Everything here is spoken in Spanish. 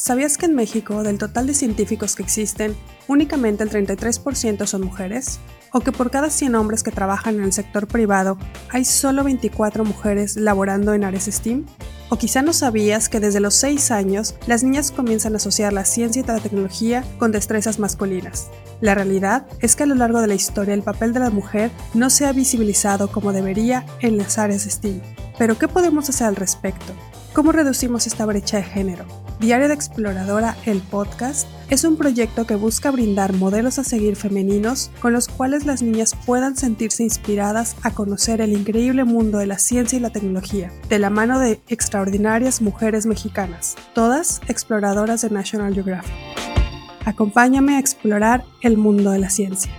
¿Sabías que en México, del total de científicos que existen, únicamente el 33% son mujeres? ¿O que por cada 100 hombres que trabajan en el sector privado, hay solo 24 mujeres laborando en áreas STEAM? ¿O quizá no sabías que desde los 6 años las niñas comienzan a asociar la ciencia y la tecnología con destrezas masculinas? La realidad es que a lo largo de la historia el papel de la mujer no se ha visibilizado como debería en las áreas STEAM. Pero ¿qué podemos hacer al respecto? ¿Cómo reducimos esta brecha de género? Diario de Exploradora, el podcast, es un proyecto que busca brindar modelos a seguir femeninos con los cuales las niñas puedan sentirse inspiradas a conocer el increíble mundo de la ciencia y la tecnología, de la mano de extraordinarias mujeres mexicanas, todas exploradoras de National Geographic. Acompáñame a explorar el mundo de la ciencia.